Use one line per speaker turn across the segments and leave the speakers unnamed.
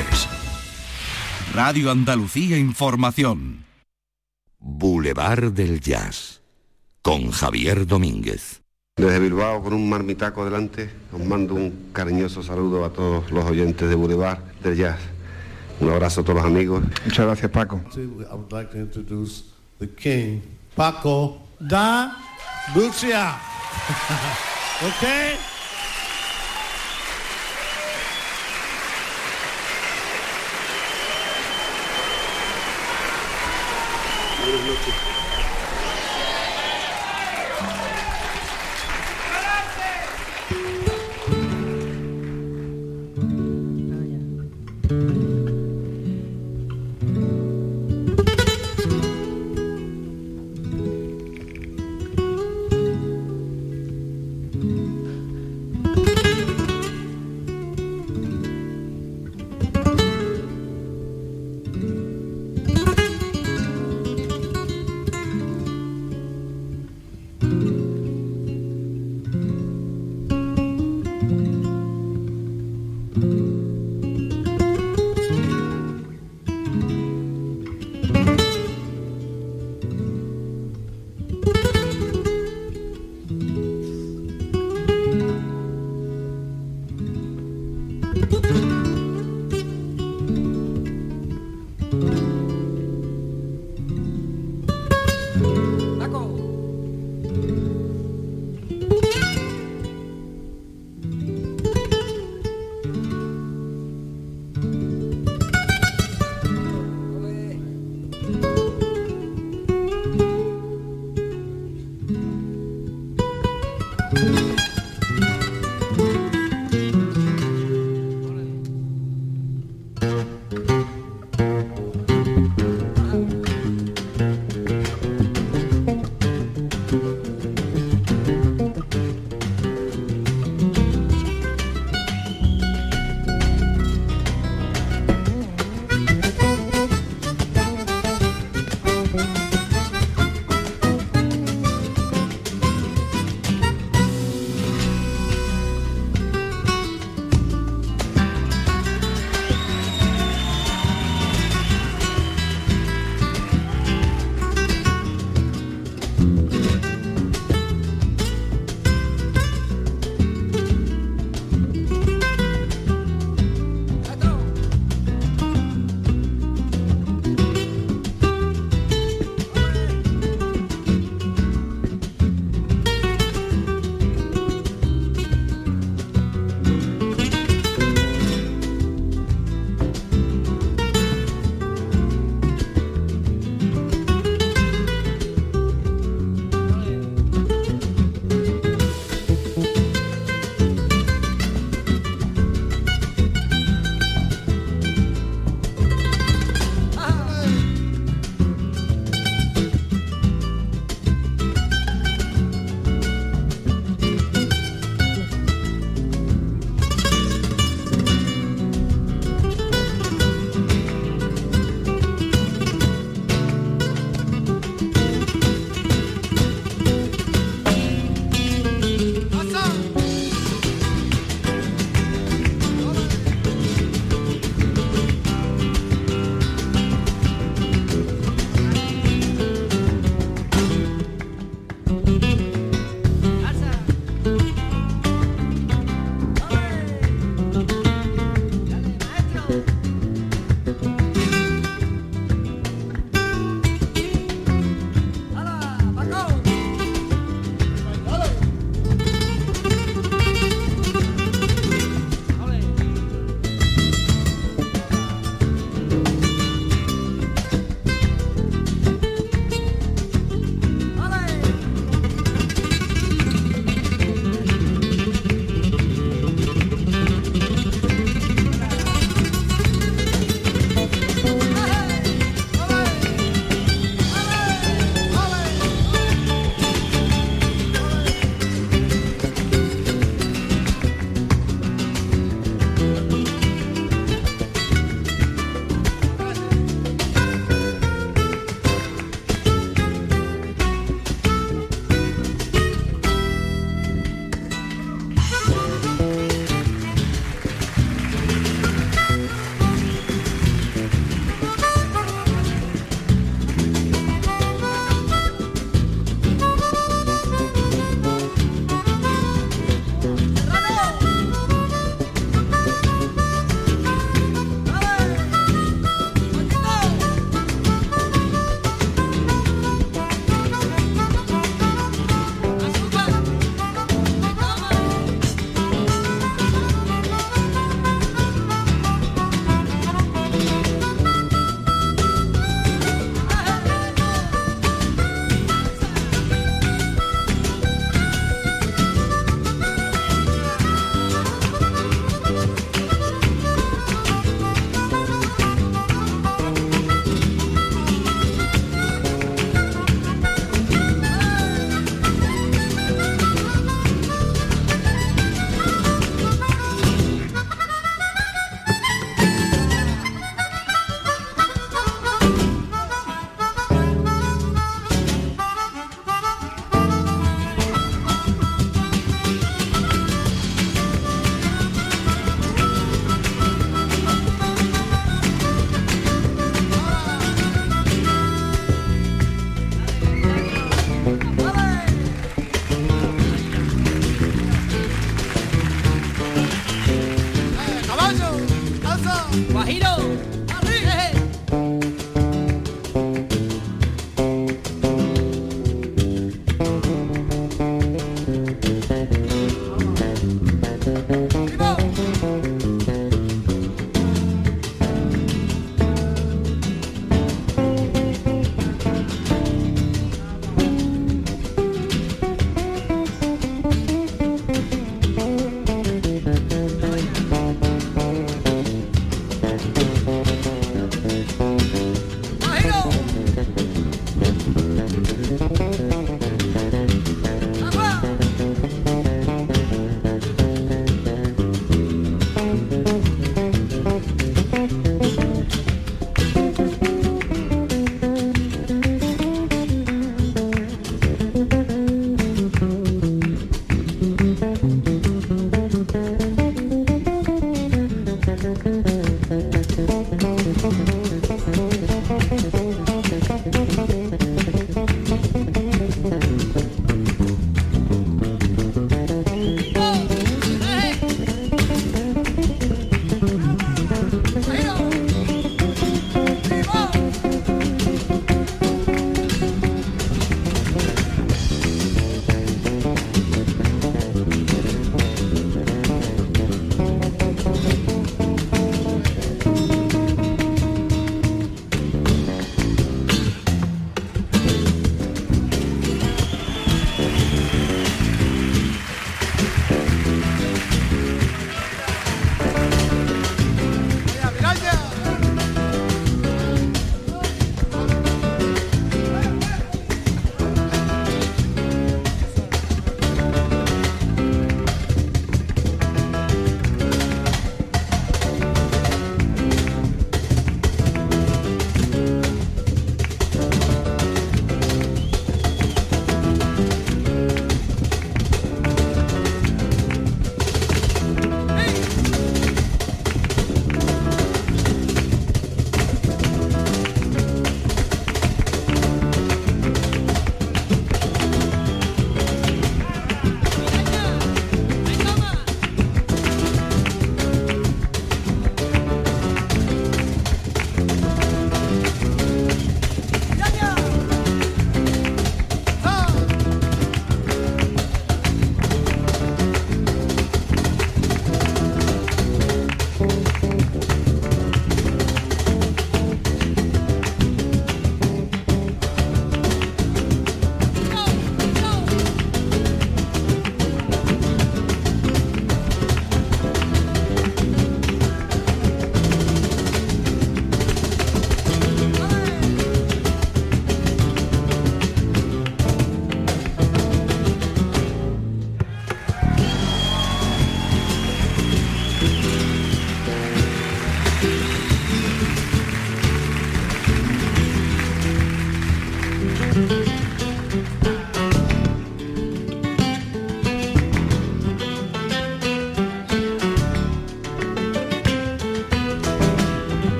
es. Radio Andalucía Información.
Boulevard del Jazz con Javier Domínguez.
Desde Bilbao con un marmitaco delante, os mando un cariñoso saludo a todos los oyentes de Boulevard del Jazz. Un abrazo a todos los amigos.
Muchas gracias Paco.
Paco da Lucia. okay?
Buenas noches.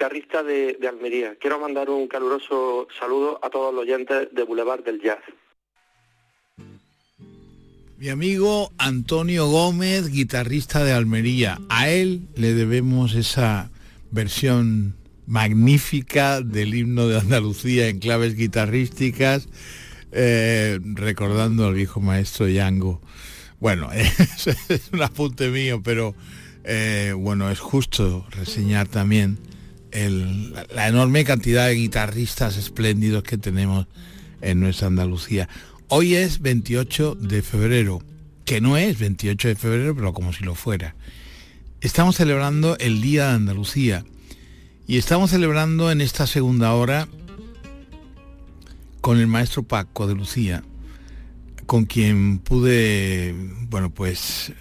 Guitarrista de, Almería. Quiero mandar un caluroso saludo a todos los oyentes de Boulevard del Jazz.
Mi amigo Antonio Gómez, guitarrista de Almería. A él le debemos esa versión magnífica del himno de Andalucía en claves guitarrísticas, eh, recordando al viejo maestro Yango. Bueno, es, un apunte mío, pero eh, bueno, es justo reseñar también la, enorme cantidad de guitarristas espléndidos que tenemos en nuestra Andalucía. Hoy es 28 de febrero, que no es 28 de febrero, pero como si lo fuera. Estamos celebrando el Día de Andalucía y estamos celebrando en esta segunda hora con el maestro Paco de Lucía, con quien pude, bueno, pues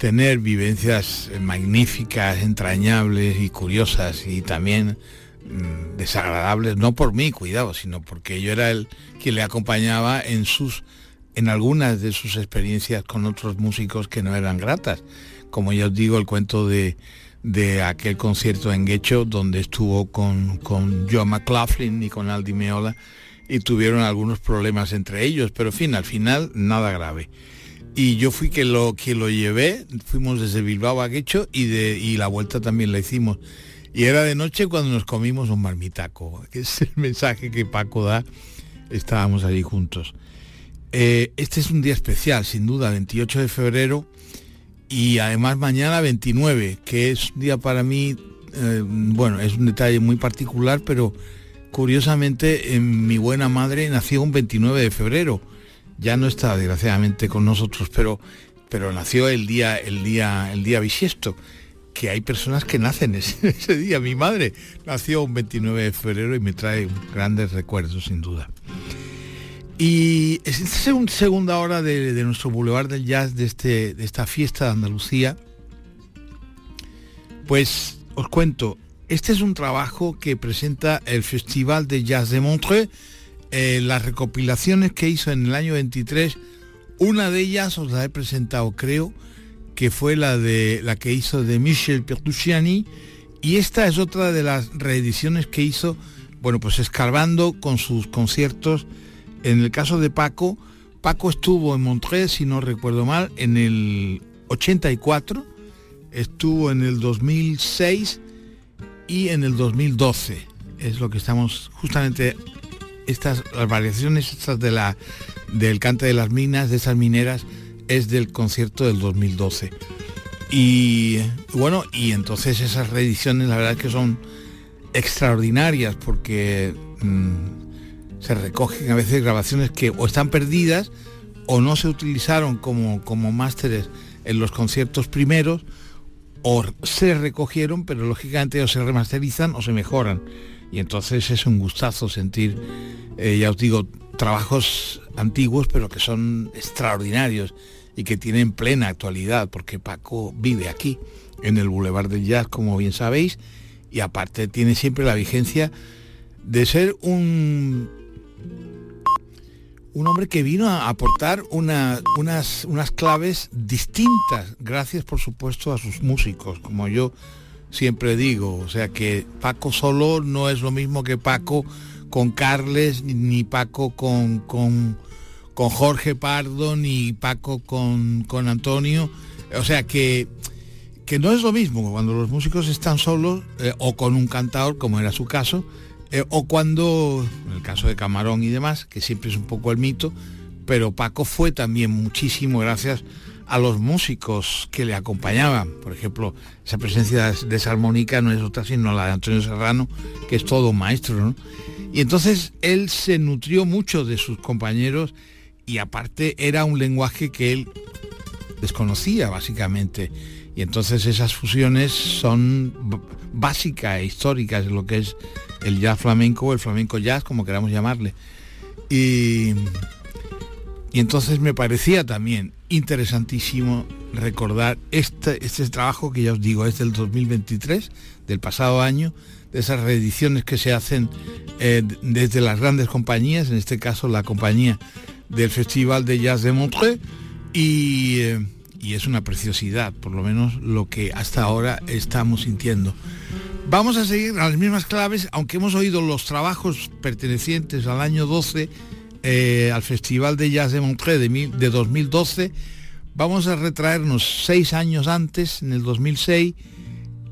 tener vivencias magníficas, entrañables y curiosas y también mm, desagradables, no por mí, cuidado, sino porque yo era el que le acompañaba en sus en algunas de sus experiencias con otros músicos que no eran gratas. Como ya os digo, el cuento de, de aquel concierto en Guecho donde estuvo con, con Joe McLaughlin y con Aldi Meola y tuvieron algunos problemas entre ellos, pero en fin, al final nada grave y yo fui que lo que lo llevé, fuimos desde Bilbao a Guecho y de y la vuelta también la hicimos. Y era de noche cuando nos comimos un marmitaco, que es el mensaje que Paco da, estábamos allí juntos. Eh, este es un día especial, sin duda, 28 de febrero y además mañana 29, que es un día para mí, eh, bueno, es un detalle muy particular, pero curiosamente en mi buena madre nació un 29 de febrero ya no está desgraciadamente con nosotros, pero, pero nació el día, el día, el día bisiesto que hay personas que nacen ese, día. Mi madre nació un 29 de febrero y me trae grandes recuerdos, sin duda. Y es esta segunda hora de, nuestro Boulevard del Jazz, de, este, de esta fiesta de Andalucía, pues os cuento, este es un trabajo que presenta el Festival de Jazz de Montreux eh, las recopilaciones que hizo en el año 23, una de ellas os la he presentado, creo, que fue la de la que hizo de Michel Pertucciani, y esta es otra de las reediciones que hizo, bueno, pues escarbando con sus conciertos. En el caso de Paco, Paco estuvo en Montreux, si no recuerdo mal, en el 84, estuvo en el 2006 y en el 2012. Es lo que estamos justamente estas las variaciones estas de la del cante de las minas, de esas mineras, es del concierto del 2012. Y bueno, y entonces esas reediciones la verdad es que son extraordinarias porque mm, se recogen a veces grabaciones que o están perdidas o no se utilizaron como, como másteres en los conciertos primeros o se recogieron pero lógicamente o se remasterizan o se mejoran y entonces es un gustazo sentir, eh, ya os digo, trabajos antiguos pero que son extraordinarios y que tienen plena actualidad, porque Paco vive aquí, en el Boulevard del Jazz, como bien sabéis, y aparte tiene siempre la vigencia de ser un un hombre que vino a aportar unas, unas claves distintas, gracias por supuesto a sus músicos, como yo siempre digo. O sea que Paco solo no es lo mismo que Paco con Carles, ni Paco con, con, con Jorge Pardo, ni Paco con, con Antonio. O sea que, que no es lo mismo cuando los músicos están solos eh, o con un cantador, como era su caso, eh, o cuando, en el caso de Camarón y demás, que siempre es un poco el mito, pero Paco fue también muchísimo gracias los músicos que le acompañaban. Por ejemplo, esa presencia de esa armónica no es otra sino la de Antonio Serrano, que es todo maestro. Y entonces él se nutrió mucho de sus compañeros y aparte era un lenguaje que él desconocía básicamente. Y entonces esas fusiones son básicas e históricas lo que es el jazz flamenco o el flamenco jazz, como queramos llamarle. Y, y entonces me parecía también interesantísimo recordar este, este trabajo que ya os digo es del 2023, del pasado año, de esas reediciones que se hacen eh, desde las grandes compañías, en este caso la compañía del Festival de Jazz de Montreux, y, eh, y es una preciosidad, por lo menos lo que hasta ahora estamos sintiendo. Vamos a seguir a las mismas claves, aunque hemos oído los trabajos pertenecientes al año 12, eh, al Festival de Jazz de Montreux de, de 2012, vamos a retraernos seis años antes, en el 2006,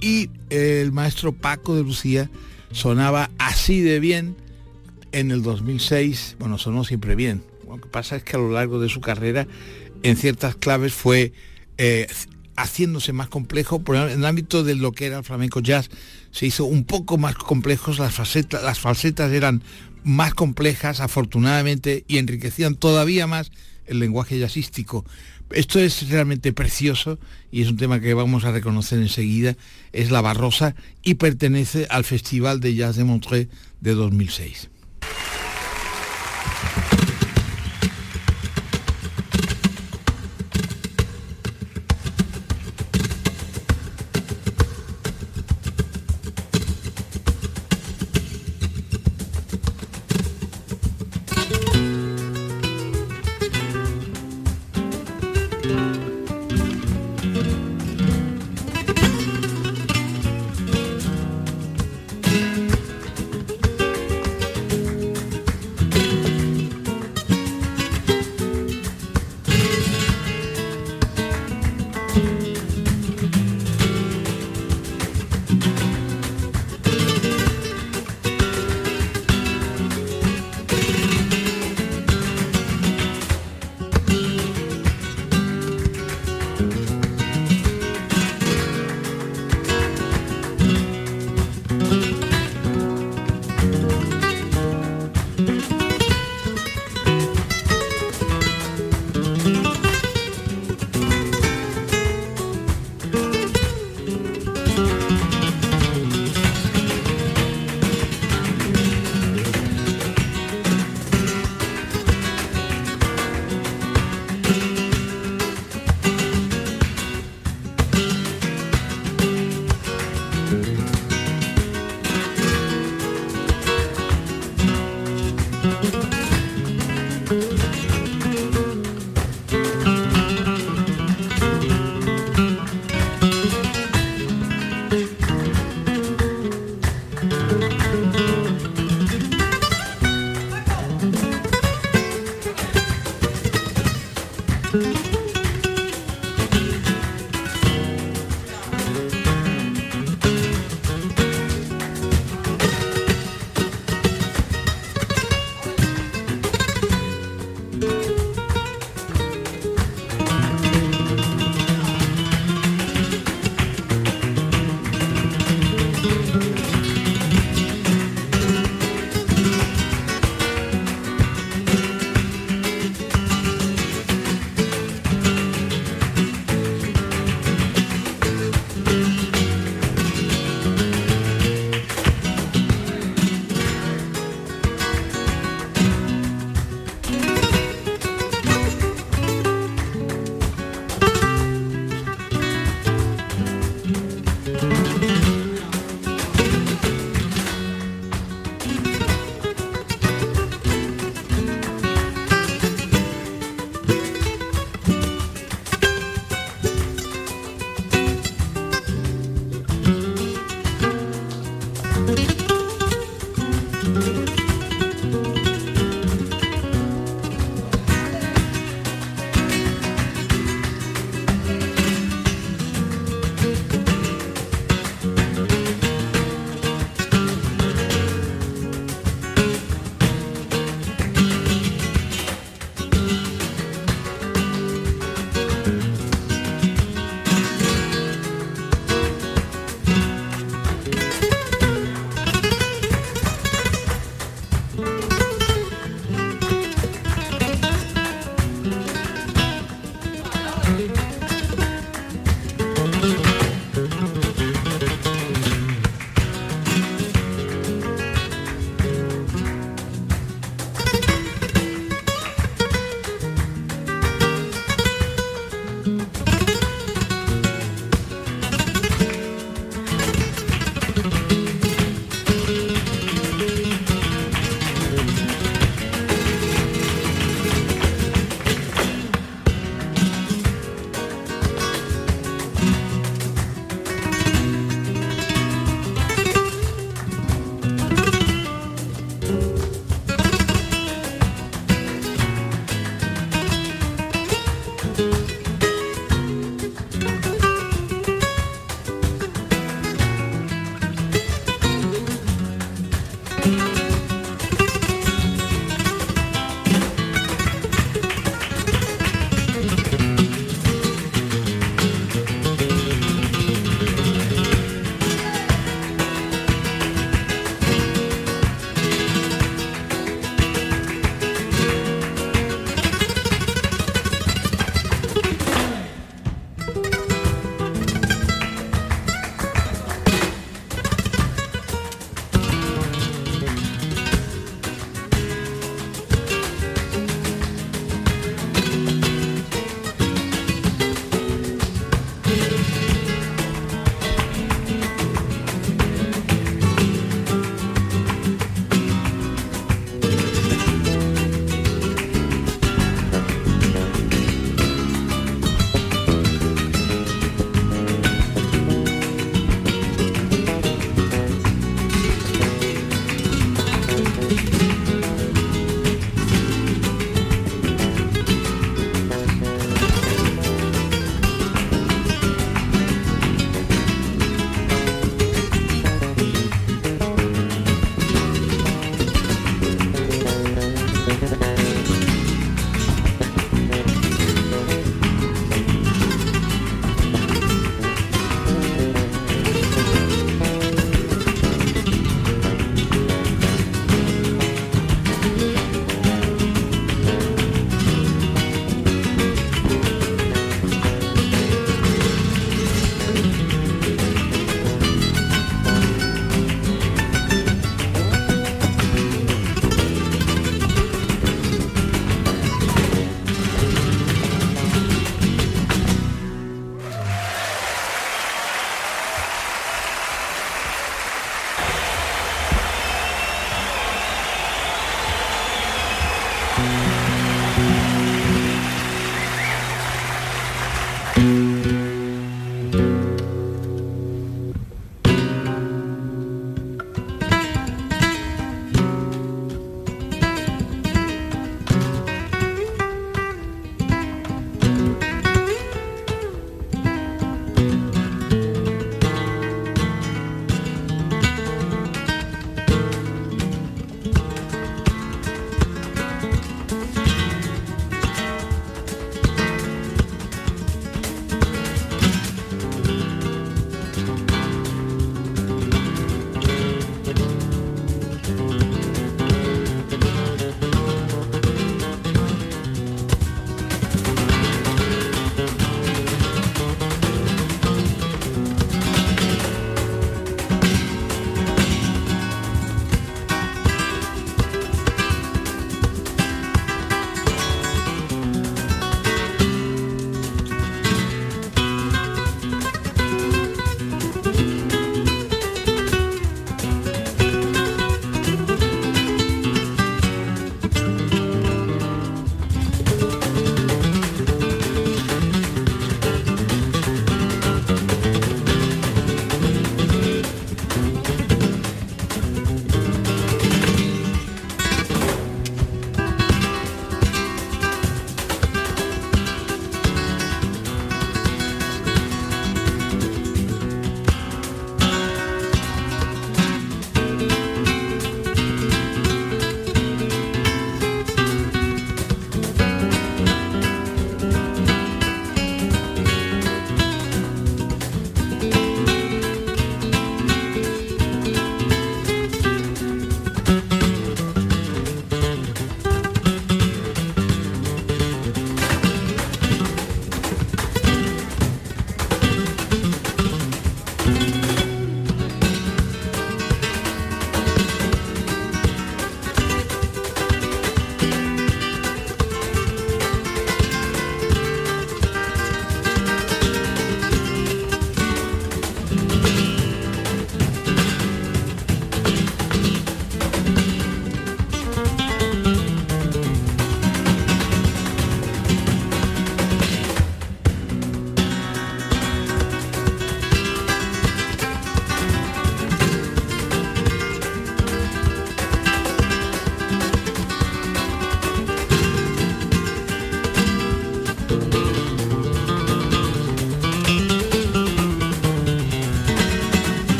y el maestro Paco de Lucía sonaba así de bien en el 2006, bueno, sonó siempre bien. Lo que pasa es que a lo largo de su carrera, en ciertas claves fue eh, haciéndose más complejo, por en el ámbito de lo que era el flamenco jazz, se hizo un poco más complejos, las, facetas, las falsetas eran más complejas, afortunadamente, y enriquecían todavía más el lenguaje jazzístico. Esto es realmente precioso y es un tema que vamos a reconocer enseguida. Es La Barrosa y pertenece al Festival de Jazz de Montreux de 2006.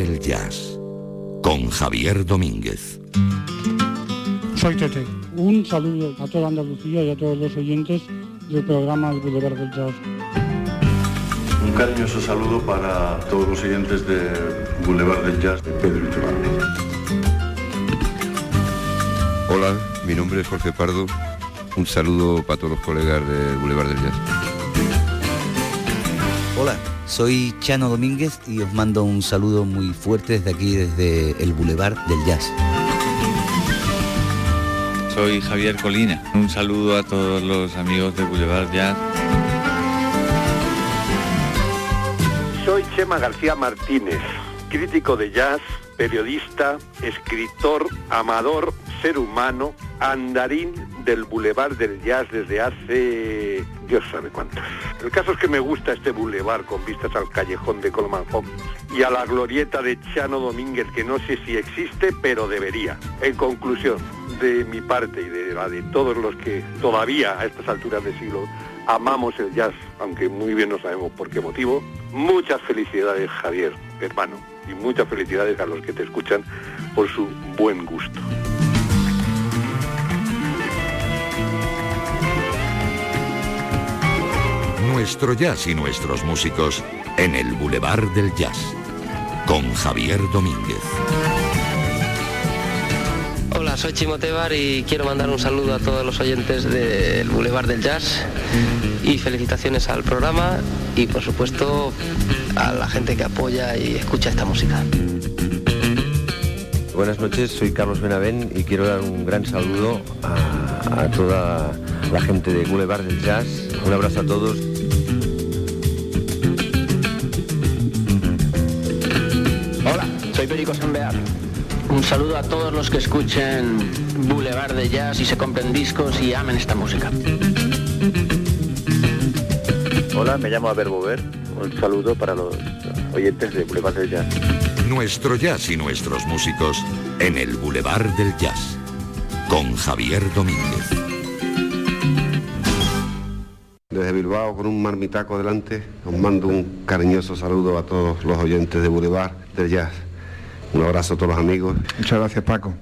Del Jazz con Javier Domínguez.
Soy Tete. Un saludo a toda Andalucía y a todos los oyentes del programa El Boulevard del Jazz.
Un cariñoso saludo para todos los oyentes de Boulevard del Jazz de Pedro Iturralde.
Hola, mi nombre es Jorge Pardo. Un saludo para todos los colegas de Boulevard del Jazz.
Soy Chano Domínguez y os mando un saludo muy fuerte desde aquí, desde el Boulevard del Jazz.
Soy Javier Colina. Un saludo a todos los amigos de Boulevard Jazz.
Soy Chema García Martínez, crítico de jazz, periodista, escritor, amador, ser humano, andarín del Boulevard del Jazz desde hace Dios sabe cuántos. El caso es que me gusta este boulevard con vistas al callejón de Coleman Hawkins y a la glorieta de Chano Domínguez, que no sé si existe, pero debería. En conclusión, de mi parte y de la de todos los que todavía a estas alturas de siglo amamos el jazz, aunque muy bien no sabemos por qué motivo, muchas felicidades Javier, hermano, y muchas felicidades a los que te escuchan por su buen gusto.
Nuestro jazz y nuestros músicos en el Boulevard del Jazz con Javier Domínguez.
Hola, soy Chimo Tebar y quiero mandar un saludo a todos los oyentes del Boulevard del Jazz y felicitaciones al programa y por supuesto a la gente que apoya y escucha esta música.
Buenas noches, soy Carlos Benavén y quiero dar un gran saludo a, a toda la gente de Boulevard del Jazz. Un abrazo a todos.
Perico. Un saludo a todos los que escuchen Boulevard de Jazz y se compren discos y amen esta música.
Hola, me llamo Aber Bover. Un saludo para los oyentes de Boulevard del Jazz.
Nuestro jazz y nuestros músicos en el Boulevard del Jazz con Javier Domínguez.
Desde Bilbao con un marmitaco delante, os mando un cariñoso saludo a todos los oyentes de Boulevard del Jazz. Un abrazo a todos los amigos.
Muchas gracias Paco.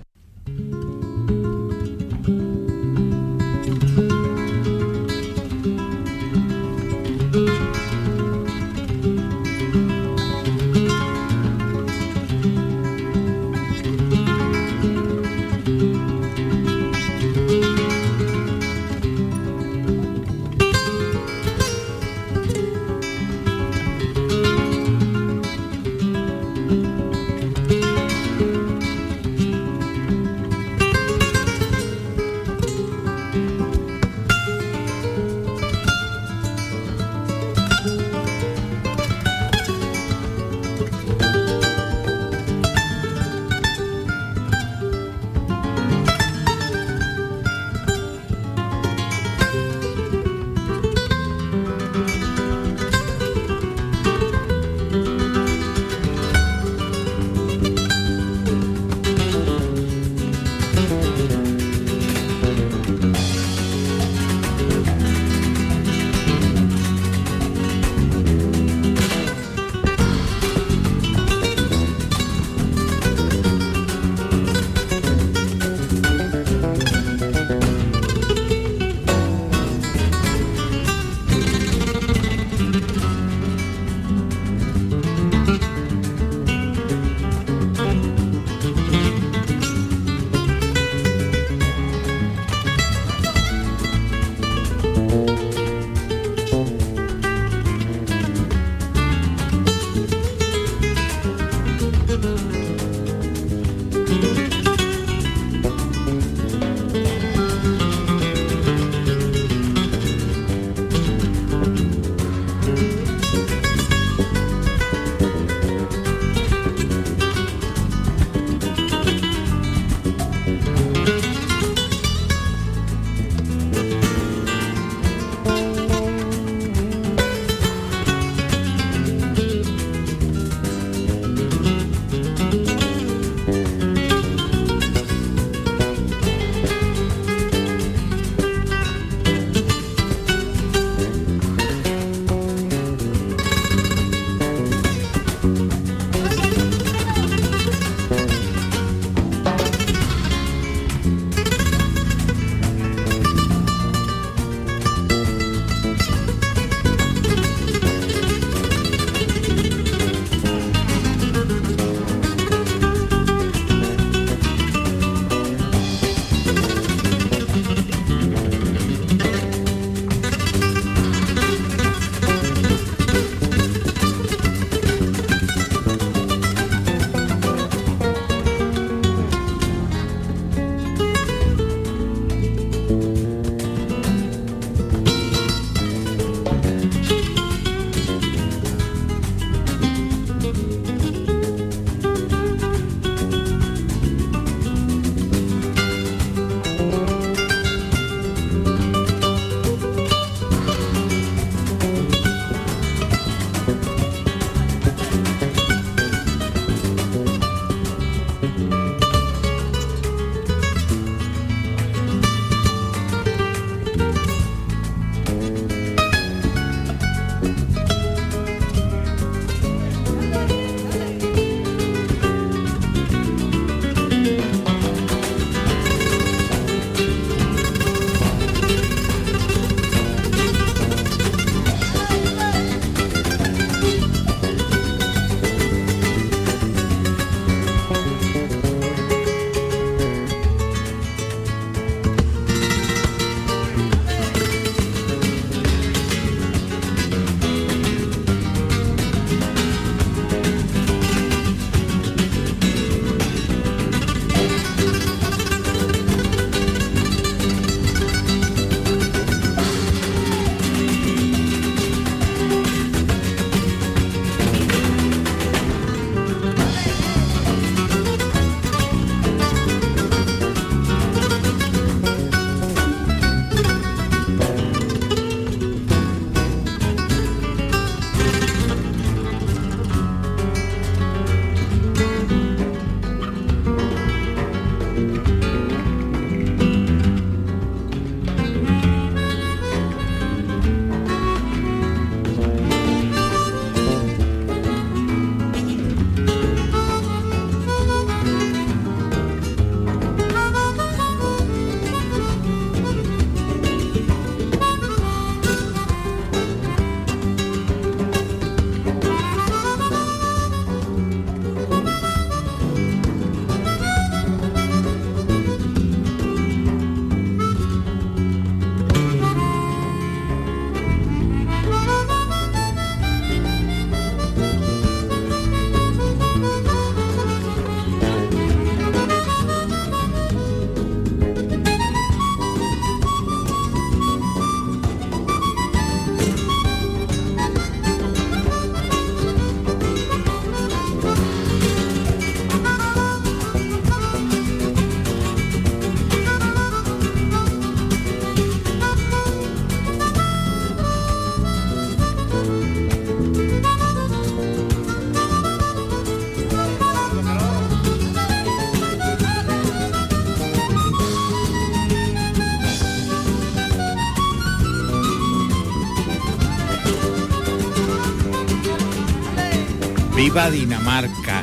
Viva Dinamarca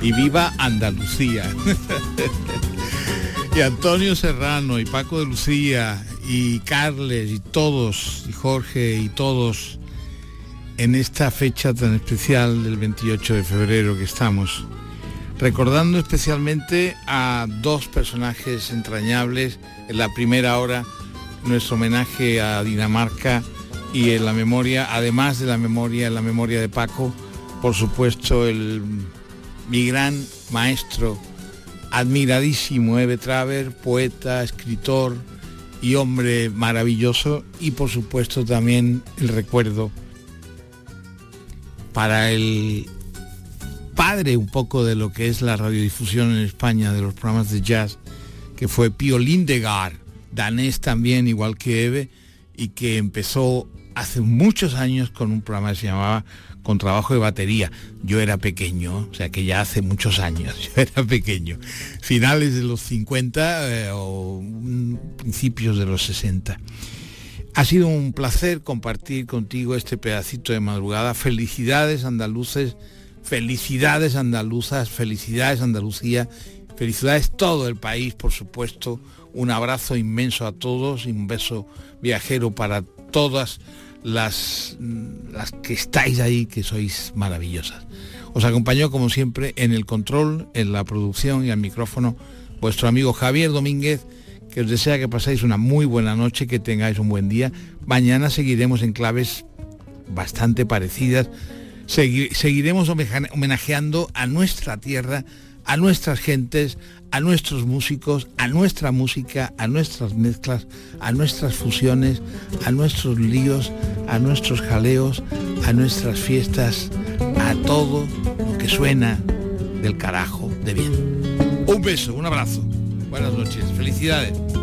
y viva Andalucía. y Antonio Serrano y Paco de Lucía y Carles y todos, y Jorge y todos en esta fecha tan especial del 28 de febrero que estamos, recordando especialmente a dos personajes entrañables. En la primera hora, nuestro homenaje a Dinamarca y en la memoria, además de la memoria, en la memoria de Paco, por supuesto, el, mi gran maestro, admiradísimo Eve Traver, poeta, escritor y hombre maravilloso, y por supuesto también el recuerdo para el padre un poco de lo que es la radiodifusión en España de los programas de jazz, que fue Pio Lindegard, danés también, igual que Eve, y que empezó hace muchos años con un programa que se llamaba Con trabajo de batería. Yo era pequeño, o sea que ya hace muchos años, yo era pequeño. Finales de los 50 eh, o principios de los 60. Ha sido un placer compartir contigo este pedacito de madrugada. Felicidades andaluces, felicidades andaluzas, felicidades Andalucía, felicidades todo el país, por supuesto. Un abrazo inmenso a todos y un beso viajero para todas las, las que estáis ahí, que sois maravillosas. Os acompañó como siempre en el control, en la producción y al micrófono vuestro amigo Javier Domínguez que os desea que pasáis una muy buena noche, que tengáis un buen día. Mañana seguiremos en claves bastante parecidas. seguiremos homenajeando a nuestra tierra, a nuestras gentes, a nuestros músicos, a nuestra música, a nuestras mezclas, a nuestras fusiones, a nuestros líos, a nuestros jaleos, a nuestras fiestas, a todo lo que suena del carajo de bien. Un beso, un abrazo. Buenas noches, felicidades.